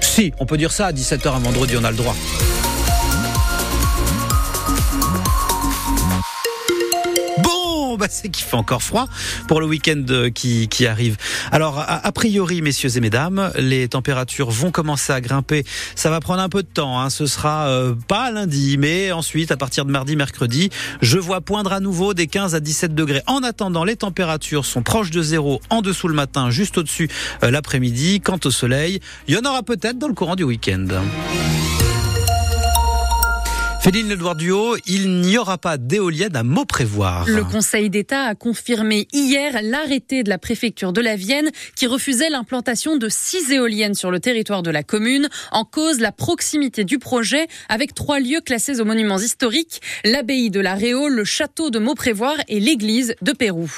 Si, on peut dire ça à 17h un vendredi, on a le droit. Bah, c'est qu'il fait encore froid pour le week-end euh, qui, qui arrive. Alors, a, priori, messieurs et mesdames, les températures vont commencer à grimper. Ça va prendre un peu de temps. Hein. Ce sera euh, pas lundi, mais ensuite, à partir de mardi, mercredi, je vois poindre à nouveau des 15 à 17 degrés. En attendant, les températures sont proches de zéro, en dessous le matin, juste au-dessus euh, l'après-midi. Quant au soleil, il y en aura peut-être dans le courant du week-end. Féline Edouard Duo, il n'y aura pas d'éolienne à Mauprévoir. Le Conseil d'État a confirmé hier l'arrêté de la préfecture de la Vienne qui refusait l'implantation de six éoliennes sur le territoire de la commune en cause la proximité du projet avec trois lieux classés aux monuments historiques, l'abbaye de la Réole, le château de Mauprévoir et l'église de Pérou.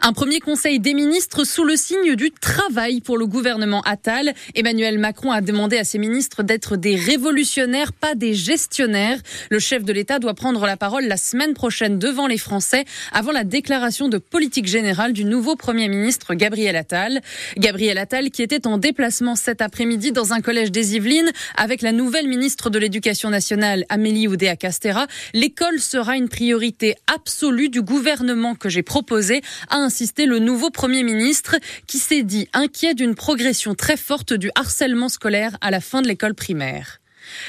Un premier conseil des ministres sous le signe du travail pour le gouvernement Attal. Emmanuel Macron a demandé à ses ministres d'être des révolutionnaires, pas des gestionnaires. Le chef de l'État doit prendre la parole la semaine prochaine devant les Français avant la déclaration de politique générale du nouveau Premier ministre Gabriel Attal. Gabriel Attal qui était en déplacement cet après-midi dans un collège des Yvelines avec la nouvelle ministre de l'Éducation nationale Amélie Oudéa-Castera. L'école sera une priorité absolue du gouvernement que j'ai proposé, a insisté le nouveau Premier ministre qui s'est dit inquiet d'une progression très forte du harcèlement scolaire à la fin de l'école primaire.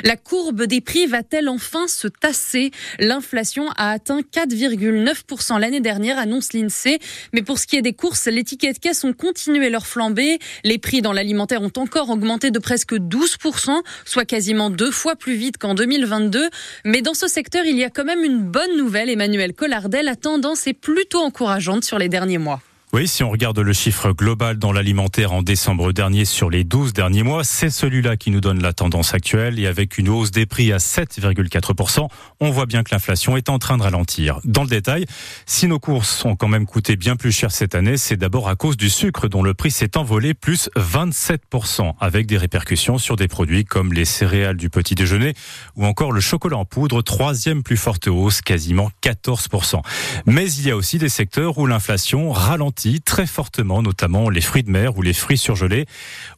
La courbe des prix va-t-elle enfin se tasser? L'inflation a atteint 4,9% l'année dernière, annonce l'INSEE. Mais pour ce qui est des courses, les tickets de caisse ont continué leur flambée. Les prix dans l'alimentaire ont encore augmenté de presque 12%, soit quasiment deux fois plus vite qu'en 2022. Mais dans ce secteur, il y a quand même une bonne nouvelle. Emmanuel Collardel, la tendance est plutôt encourageante sur les derniers mois. Oui, si on regarde le chiffre global dans l'alimentaire en décembre dernier sur les 12 derniers mois, c'est celui-là qui nous donne la tendance actuelle et avec une hausse des prix à 7,4%, on voit bien que l'inflation est en train de ralentir. Dans le détail, si nos courses ont quand même coûté bien plus cher cette année, c'est d'abord à cause du sucre dont le prix s'est envolé plus 27% avec des répercussions sur des produits comme les céréales du petit déjeuner ou encore le chocolat en poudre, troisième plus forte hausse, quasiment 14%. Mais il y a aussi des secteurs où l'inflation ralentit très fortement, notamment les fruits de mer ou les fruits surgelés.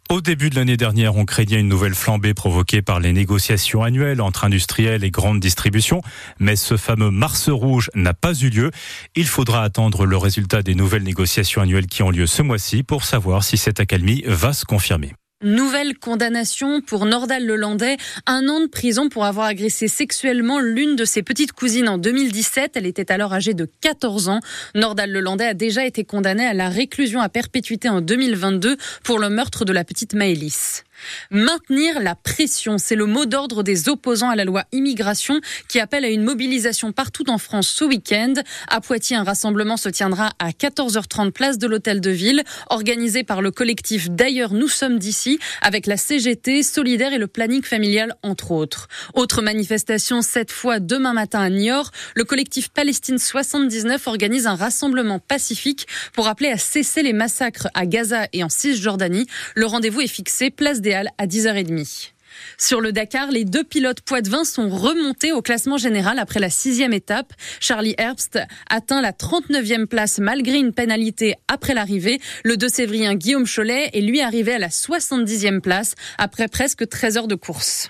Au début de l'année dernière, on craignait une nouvelle flambée provoquée par les négociations annuelles entre industriels et grandes distributions, mais ce fameux Mars rouge n'a pas eu lieu. Il faudra attendre le résultat des nouvelles négociations annuelles qui ont lieu ce mois-ci pour savoir si cette accalmie va se confirmer. Nouvelle condamnation pour Nordal Lelandais, un an de prison pour avoir agressé sexuellement l'une de ses petites cousines en 2017. Elle était alors âgée de 14 ans. Nordal Lelandais a déjà été condamné à la réclusion à perpétuité en 2022 pour le meurtre de la petite Maëlys. Maintenir la pression, c'est le mot d'ordre des opposants à la loi immigration qui appelle à une mobilisation partout en France ce week-end. À Poitiers, un rassemblement se tiendra à 14h30 place de l'Hôtel de Ville, organisé par le collectif D'ailleurs nous sommes d'ici, avec la CGT, Solidaire et le planning familial entre autres. Autre manifestation, cette fois demain matin à Niort, le collectif Palestine 79 organise un rassemblement pacifique pour appeler à cesser les massacres à Gaza et en Cisjordanie. Le rendez-vous est fixé place à 10h30. Sur le Dakar, les deux pilotes poitevins sont remontés au classement général après la sixième étape. Charlie Herbst atteint la 39e place malgré une pénalité après l'arrivée. Le 2 sévrien Guillaume Cholet est lui arrivé à la 70e place après presque 13 heures de course.